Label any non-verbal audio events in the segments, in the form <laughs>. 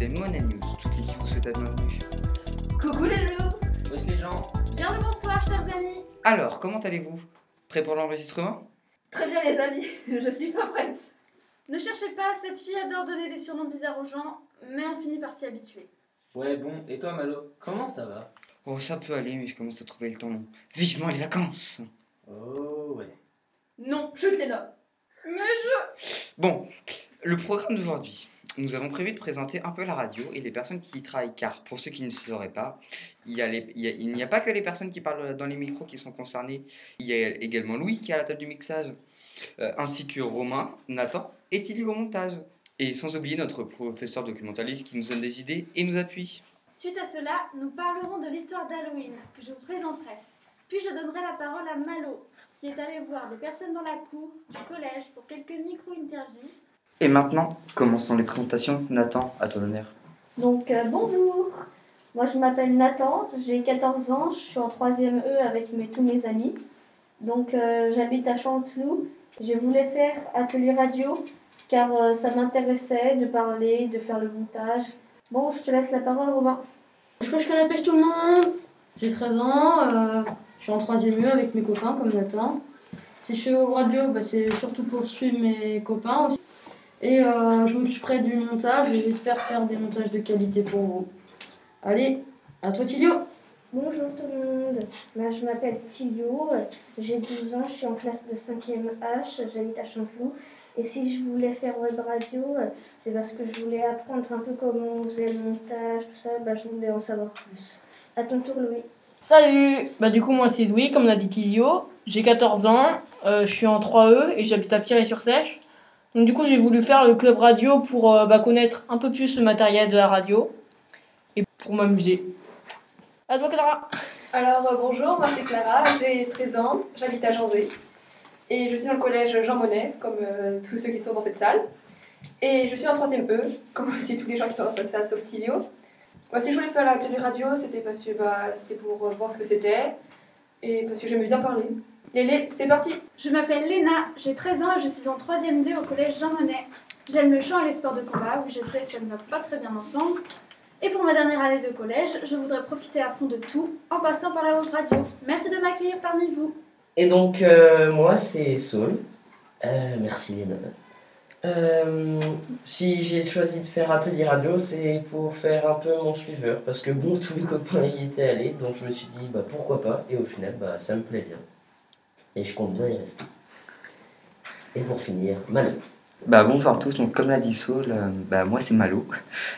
c'était Money News. Toute l'équipe vous souhaite la bienvenue. Coucou les loups Wesh les gens Bien le bonsoir chers amis Alors, comment allez-vous? Prêt pour l'enregistrement? Très bien les amis, <laughs> je suis pas prête. Ne cherchez pas, cette fille adore donner des surnoms bizarres aux gens, mais on finit par s'y habituer. Ouais, bon, et toi Malo, comment ça va? Oh, ça peut aller, mais je commence à trouver le temps long. Vivement les vacances Oh, ouais. Non, chute les noms Mais je... Bon, le programme d'aujourd'hui. Nous avons prévu de présenter un peu la radio et les personnes qui y travaillent, car pour ceux qui ne sauraient pas, il y a n'y a, pas que les personnes qui parlent dans les micros qui sont concernées, il y a également Louis qui est à la table du mixage, euh, ainsi que Romain, Nathan et Tilly au montage. Et sans oublier notre professeur documentaliste qui nous donne des idées et nous appuie. Suite à cela, nous parlerons de l'histoire d'Halloween, que je vous présenterai. Puis je donnerai la parole à Malo, qui est allé voir des personnes dans la cour du collège pour quelques micro-interviews. Et maintenant, commençons les présentations. Nathan, à ton honneur? Donc euh, bonjour, moi je m'appelle Nathan, j'ai 14 ans, je suis en 3ème E avec mes, tous mes amis. Donc euh, j'habite à Chanteloup. Je voulais faire atelier radio car euh, ça m'intéressait de parler, de faire le montage. Bon, je te laisse la parole Robin. Je crois que je connais pêche tout le monde. J'ai 13 ans, euh, je suis en 3ème E avec mes copains comme Nathan. Si je fais au radio, bah, c'est surtout pour suivre mes copains aussi. Et euh, je m'occuperai du montage et j'espère faire des montages de qualité pour vous. Allez, à toi Tilio Bonjour tout le monde, Moi, je m'appelle Thilio, j'ai 12 ans, je suis en classe de 5e H, j'habite à Chanteloup. Et si je voulais faire web radio, c'est parce que je voulais apprendre un peu comment on faisait le montage, tout ça, bah, je voulais en savoir plus. À ton tour Louis. Salut Bah du coup moi c'est Louis, comme l'a dit Tilio. J'ai 14 ans, euh, je suis en 3E et j'habite à Pierre-et-sur-Sèche. Donc du coup j'ai voulu faire le club radio pour euh, bah, connaître un peu plus le matériel de la radio et pour m'amuser. À toi Clara Alors euh, bonjour, moi c'est Clara, j'ai 13 ans, j'habite à Janzé et je suis dans le collège Jean Monnet, comme euh, tous ceux qui sont dans cette salle. Et je suis en 3ème E, comme aussi tous les gens qui sont dans cette salle sauf Stilio. Bah, si je voulais faire la télé radio, c'était parce que bah, c'était pour voir ce que c'était et parce que j'aimais bien parler. Lélé, c'est parti Je m'appelle Léna, j'ai 13 ans et je suis en 3ème D au collège Jean Monnet. J'aime le chant et les sports de combat, oui je sais, ça ne va pas très bien ensemble. Et pour ma dernière année de collège, je voudrais profiter à fond de tout en passant par la web radio. Merci de m'accueillir parmi vous. Et donc, euh, moi, c'est Saul. Euh, merci, Léna. Euh, si j'ai choisi de faire atelier radio, c'est pour faire un peu mon suiveur. Parce que bon, tous les copains y étaient allés. Donc, je me suis dit, bah pourquoi pas. Et au final, bah ça me plaît bien. Et je compte bien y rester. Et pour finir, Manu. Bah bonjour à tous, donc comme l'a dit Saul, euh, bah moi c'est Malo.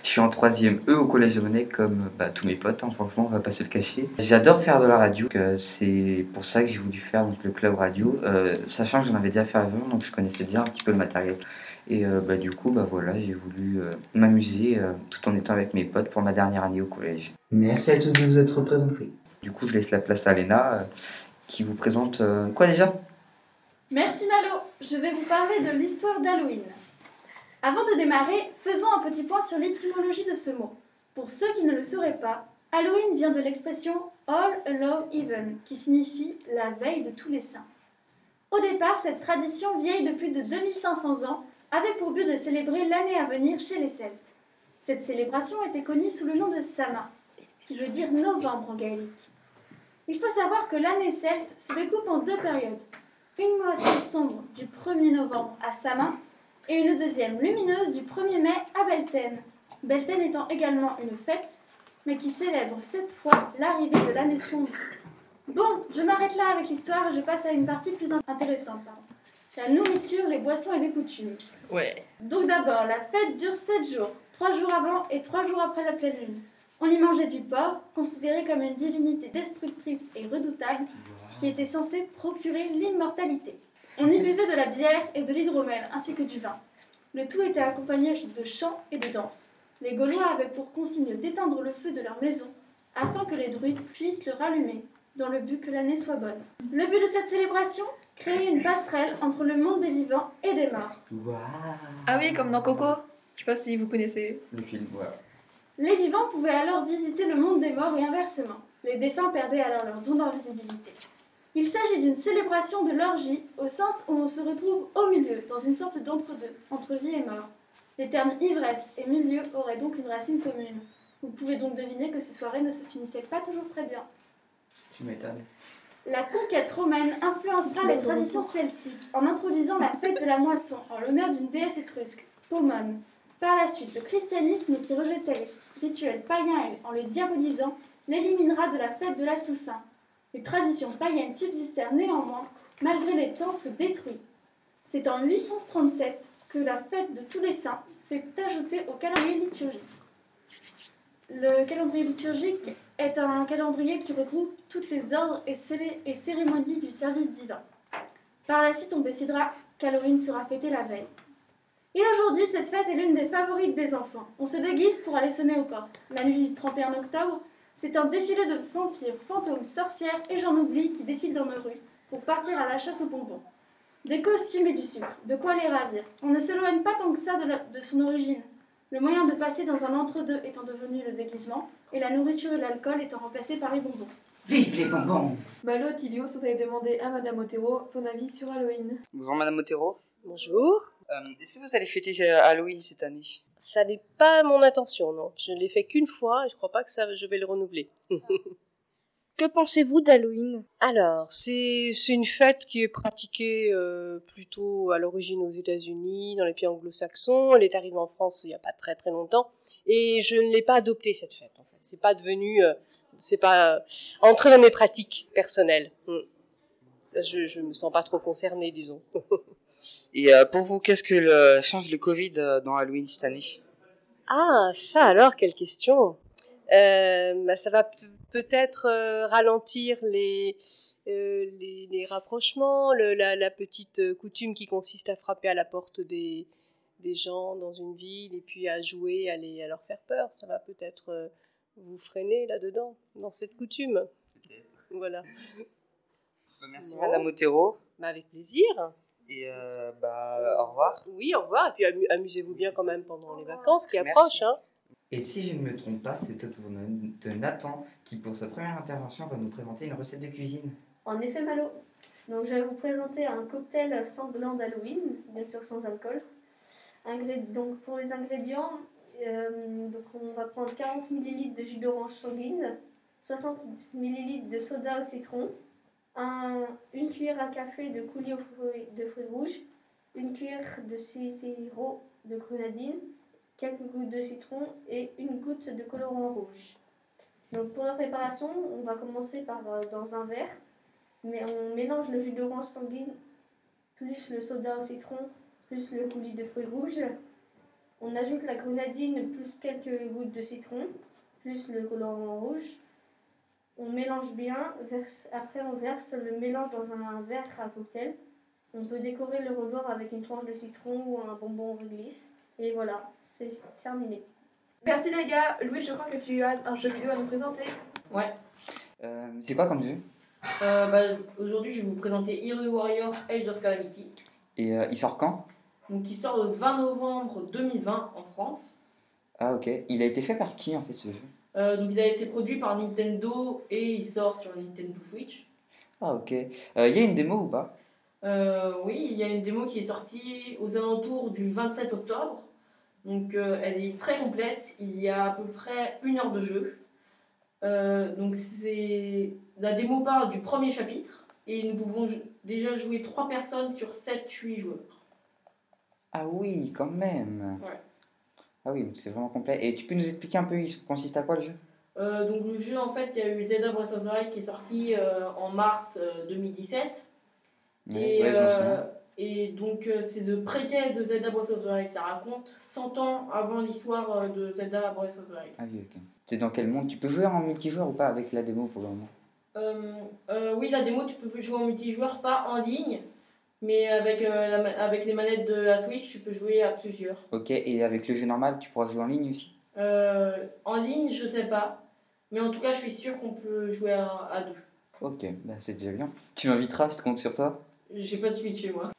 Je suis en 3ème E au collège de Monet comme bah, tous mes potes, hein, franchement on va pas se le cacher. J'adore faire de la radio, que c'est pour ça que j'ai voulu faire donc, le club radio, euh, sachant que j'en avais déjà fait avant, donc je connaissais bien un petit peu le matériel. Et euh, bah, du coup, bah voilà, j'ai voulu euh, m'amuser euh, tout en étant avec mes potes pour ma dernière année au collège. Merci à tous de vous être représentés. Du coup, je laisse la place à Léna euh, qui vous présente euh, quoi déjà? Merci Malo, je vais vous parler de l'histoire d'Halloween. Avant de démarrer, faisons un petit point sur l'étymologie de ce mot. Pour ceux qui ne le sauraient pas, Halloween vient de l'expression All Allow Even, qui signifie la veille de tous les saints. Au départ, cette tradition vieille de plus de 2500 ans avait pour but de célébrer l'année à venir chez les Celtes. Cette célébration était connue sous le nom de Sama, qui veut dire novembre en gaélique. Il faut savoir que l'année celte se découpe en deux périodes une moitié sombre du 1er novembre à Sama et une deuxième lumineuse du 1er mai à Belten. Belten étant également une fête, mais qui célèbre cette fois l'arrivée de l'année sombre. Bon, je m'arrête là avec l'histoire et je passe à une partie plus intéressante. pardon. La nourriture, les boissons et les coutumes. Ouais. Donc d'abord, la fête dure 7 jours, 3 jours avant et 3 jours après la pleine lune. On y mangeait du porc, considéré comme une divinité destructrice et redoutable, qui était censée procurer l'immortalité. On y buvait de la bière et de l'hydromel, ainsi que du vin. Le tout était accompagné de chants et de danses. Les Gaulois avaient pour consigne d'éteindre le feu de leur maison, afin que les druides puissent le rallumer, dans le but que l'année soit bonne. Le but de cette célébration? Créer une passerelle entre le monde des vivants et des morts. Ah oui, comme dans Coco. Je sais pas si vous connaissez. Le film, voilà. Les vivants pouvaient alors visiter le monde des morts et inversement. Les défunts perdaient alors leur don d'invisibilité. Il s'agit d'une célébration de l'orgie, au sens où on se retrouve au milieu, dans une sorte d'entre-deux, entre vie et mort. Les termes ivresse et milieu auraient donc une racine commune. Vous pouvez donc deviner que ces soirées ne se finissaient pas toujours très bien. Tu m'étonnes. La conquête romaine influencera les traditions celtiques en introduisant la fête de la moisson en l'honneur d'une déesse étrusque, Pomone. Par la suite, le christianisme qui rejetait les rituels païens en les diabolisant l'éliminera de la fête de la Toussaint. Les traditions païennes subsistèrent néanmoins malgré les temples détruits. C'est en 837 que la fête de tous les saints s'est ajoutée au calendrier liturgique. Le calendrier liturgique est un calendrier qui regroupe toutes les ordres et, cérémonies du service divin. Par la suite, on décidera qu'Halloween sera fêté la veille. Et aujourd'hui, cette fête est l'une des favorites des enfants. On se déguise pour aller sonner aux portes. La nuit du 31 octobre, c'est un défilé de vampires, fantômes, sorcières et j'en oublie qui défilent dans nos rues pour partir à la chasse aux bonbons. Des costumes et du sucre, de quoi les ravir. On ne s'éloigne pas tant que ça de, la- de son origine. Le moyen de passer dans un entre-deux étant devenu le déguisement, et la nourriture et l'alcool étant remplacés par les bonbons. Vive les bonbons Malo, Tilio, vous allez demander à Madame Otero son avis sur Halloween. Bonjour Madame Otero. Bonjour. Euh, Est-ce que vous allez fêter euh, Halloween cette année? Ça n'est pas mon intention, non. Je ne l'ai fait qu'une fois et je crois pas que ça, je vais le renouveler. <laughs> Que pensez-vous d'Halloween? Alors, c'est une fête qui est pratiquée euh, plutôt à l'origine aux États-Unis, dans les pays anglo-saxons. Elle est arrivée en France il n'y a pas très très longtemps et je ne l'ai pas adoptée cette fête. En fait, c'est pas devenu, euh, c'est pas euh, entré dans mes pratiques personnelles. Hmm. Je je me sens pas trop concernée, disons. <laughs> Et euh, pour vous, qu'est-ce que le, change le Covid euh, dans Halloween cette année? Ah, ça alors, quelle question euh, bah, Ça va peut-être ralentir les, les, les rapprochements, le- la, la petite coutume qui consiste à frapper à la porte des, des gens dans une ville et puis à jouer, à, les, à leur faire peur. Ça va peut-être vous freiner là-dedans, dans cette coutume. Voilà. Bah, Merci Bon. Madame Otero. Bah, avec plaisir. Et euh, bah, au revoir. Oui, au revoir. Et puis amu- amusez-vous bien quand même pendant les vacances qui Merci. approchent. Hein. Et si je ne me trompe pas, c'est au tour de Nathan qui, pour sa première intervention, va nous présenter une recette de cuisine. En effet, Malo. Donc, je vais vous présenter un cocktail sanglant d'Halloween, bien sûr sans alcool. Ingré- donc, pour les ingrédients, euh, donc on va prendre 40 ml de jus d'orange sanguine, 60 ml de soda au citron, un- une cuillère à café de coulis de fruits rouges, une cuillère de sirop de grenadine, quelques gouttes de citron et une goutte de colorant rouge. Donc pour la préparation, on va commencer par euh, dans un verre, mais on mélange le jus d'orange sanguine plus le soda au citron plus le coulis de fruits rouges. On ajoute la grenadine plus quelques gouttes de citron plus le colorant rouge. On mélange bien, verse- après on verse le mélange dans un verre à cocktail. On peut décorer le rebord avec une tranche de citron ou un bonbon réglisse. Et voilà, c'est terminé. Merci les gars. Louis, je crois que tu as un jeu vidéo à nous présenter. Ouais. Euh, c'est quoi comme jeu? Euh, bah, Aujourd'hui, je vais vous présenter Hero Warrior Age of Calamity. Et euh, il sort quand? Donc, qui sort le 20 novembre 2020 en France. Ah ok. Il a été fait par qui en fait ce jeu? Euh, donc, il a été produit par Nintendo et il sort sur Nintendo Switch. Ah ok. Euh, Il y a une démo ou pas? Euh, oui, il y a une démo qui est sortie aux alentours du 27 octobre. Donc elle est très complète. Il y a à peu près une heure de jeu. Donc c'est la démo part du premier chapitre et nous pouvons déjà jouer 3 personnes sur 7-8 joueurs. Ah oui, quand même. Ouais. Ah oui, donc c'est vraiment complet. Et tu peux nous expliquer un peu, il consiste à quoi le jeu? Euh, donc le jeu en fait il y a eu Zelda Breath of the Wild qui est sorti euh, en mars euh, 2017 Ouais, et, ouais, je m'en euh, et donc c'est le préquel de Zelda Breath of the Wild. Ça raconte 100 ans avant l'histoire de Zelda Breath of the Wild. Ah oui, ok. C'est dans quel monde? Tu peux jouer en multijoueur ou pas avec la démo pour le moment? Oui, la démo, tu peux jouer en multijoueur, pas en ligne, mais avec, euh, la avec les manettes de la Switch, tu peux jouer à plusieurs. Ok, et avec le jeu normal, tu pourras jouer en ligne aussi? Euh, en ligne, je sais pas, mais en tout cas, je suis sûr qu'on peut jouer à, à deux. Ok, bah c'est déjà bien. Tu m'inviteras, je compte sur toi J'ai pas de Switch chez moi.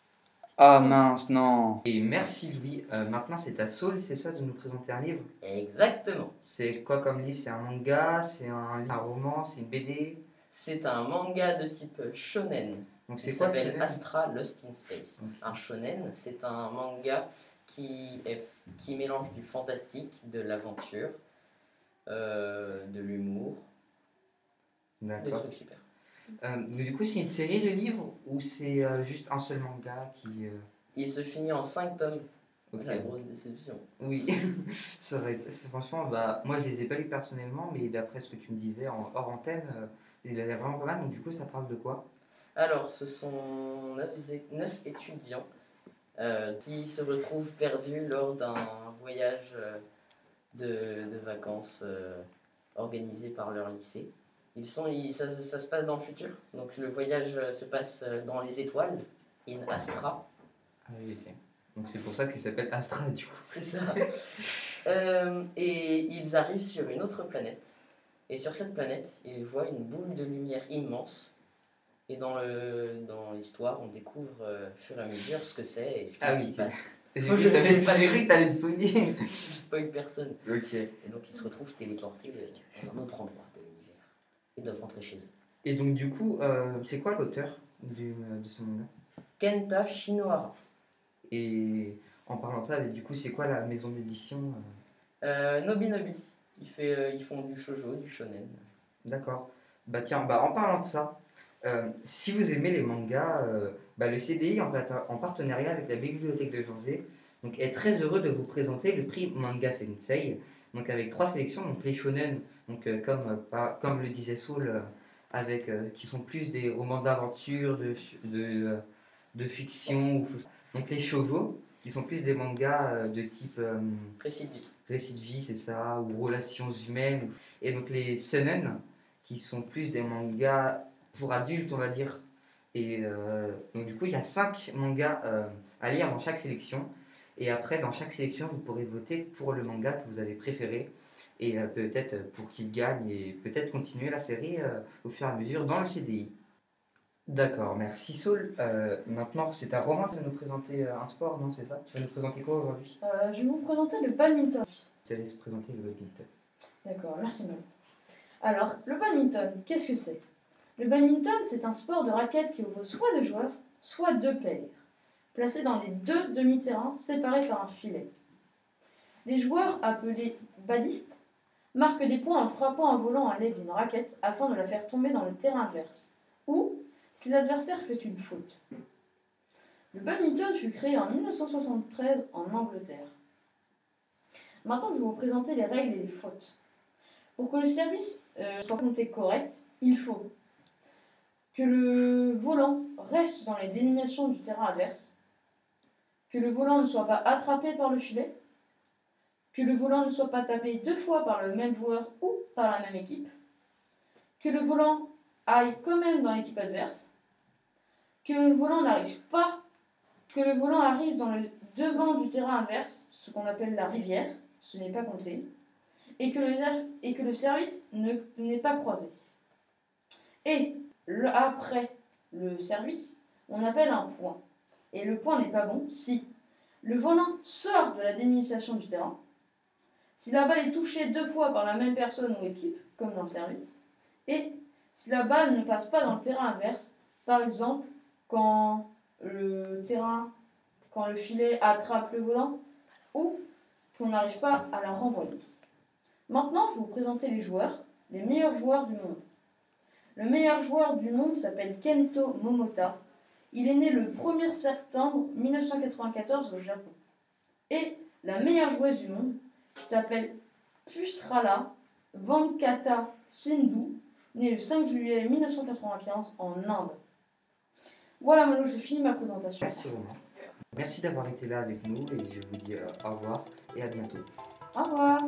Ah mince, non Et merci Louis. Euh, maintenant c'est à Saul, c'est ça, de nous présenter un livre? Exactement. C'est quoi comme livre? C'est un manga? C'est un, un roman? C'est une BD C'est un manga de type shonen. Donc c'est quoi s'appelle Astra Lost in Space. Un shonen, c'est un manga qui, est, qui mélange du fantastique, de l'aventure, euh, de l'humour, des trucs super. Euh, mais du coup, c'est une série de livres ou c'est euh, juste un seul manga qui. euh, Il se finit en 5 tomes. Ok. La grosse déception. Oui, <laughs> ça aurait été- franchement, bah, moi je les ai pas lus personnellement, mais d'après ce que tu me disais en hors antenne, euh, il a l'air vraiment pas mal. Donc, du coup, ça parle de quoi? Alors, ce sont 9, étudiants euh, qui se retrouvent perdus lors d'un voyage euh, de, de vacances euh, organisé par leur lycée. Ils sont, ils- ça, ça se passe dans le futur, donc le voyage se passe dans les étoiles, in Astra. Ah oui, ok. Donc, c'est pour ça qu'il s'appelle Astra, du coup. C'est ça. <laughs> Euh, et ils arrivent sur une autre planète. Et sur cette planète, ils voient une boule de lumière immense. Et dans le dans l'histoire, on découvre euh, au fur et à mesure ce que c'est et ce qui Ah s'y passe. Moi, je- t'avais- pas cru que t'allais spoiler. <laughs> Je spoil personne. Ok. Et donc ils se retrouvent téléportés dans un autre endroit de l'univers. Ils doivent rentrer chez eux. Et donc, du coup, euh, c'est quoi l'auteur du- de ce manga? Kenta Shinohara. Et en parlant de ça, du coup, c'est quoi la maison d'édition euh? Euh, Nobi Nobi. Fait, euh, ils font du shoujo, du shonen. D'accord. Bah tiens, bah, en parlant de ça, euh, si vous aimez les mangas, euh, bah, le CDI en, partenariat avec la bibliothèque de Janzé donc, est très heureux de vous présenter le prix Manga Sensei, donc avec trois sélections, donc les shonen, donc, euh, comme, pas- comme le disait Saul, avec, qui sont plus des romans d'aventure, de, de, de fiction, ou donc les shoujo, qui sont plus des mangas de type... Récit de vie. récit de vie, c'est ça, ou relations humaines. ou- Et donc les seinen, qui sont plus des mangas pour adultes, on va dire. Et euh, donc du coup, il y a cinq mangas euh, à lire dans chaque sélection. Et après, dans chaque sélection, vous pourrez voter pour le manga que vous avez préféré. Et euh, peut-être pour qu'il gagne et peut-être continuer la série au fur et à mesure dans le CDI. D'accord, merci Saul. Maintenant, c'est à Romain qui va nous présenter un sport, non C'est ça? Tu vas nous présenter quoi aujourd'hui? Je vais vous présenter le badminton. Je te laisse présenter le badminton. D'accord, merci Manon. Alors, le badminton, qu'est-ce que c'est? Le badminton, c'est un sport de raquette qui oppose soit deux joueurs, soit deux paires, placés dans les deux demi-terrains séparés par un filet. Les joueurs, appelés badistes, marquent des points en frappant en volant à l'aide d'une raquette afin de la faire tomber dans le terrain adverse, ou si l'adversaire fait une faute. Le badminton fut créé en 1973 en Angleterre. Maintenant, je vais vous présenter les règles et les fautes. Pour que le service euh, soit compté correct, il faut que le volant reste dans les délimations du terrain adverse, que le volant ne soit pas attrapé par le filet, que le volant ne soit pas tapé deux fois par le même joueur ou par la même équipe, que le volant aille quand même dans l'équipe adverse, que le volant n'arrive pas, que le volant arrive dans le devant du terrain adverse, ce qu'on appelle la rivière, ce n'est pas compté, et que le, et que le service ne- n'est pas croisé. Et après le service, on appelle un point. Et le point n'est pas bon si le volant sort de la délimitation du terrain, si la balle est touchée deux fois par la même personne ou équipe, comme dans le service, et si la balle ne passe pas dans le terrain adverse, par exemple quand le terrain, quand le filet attrape le volant, ou qu'on n'arrive pas à la renvoyer. Maintenant, je vais vous présenter les joueurs, les meilleurs joueurs du monde. Le meilleur joueur du monde s'appelle Kento Momota. Il est né le 1er septembre 1994 au Japon. Et la meilleure joueuse du monde s'appelle Pusrala Venkata Sindhu, née le 5 juillet 1995 en Inde. Voilà, Mano, j'ai fini ma présentation. Merci. Merci d'avoir été là avec nous et je vous dis euh, au revoir et à bientôt. Au revoir.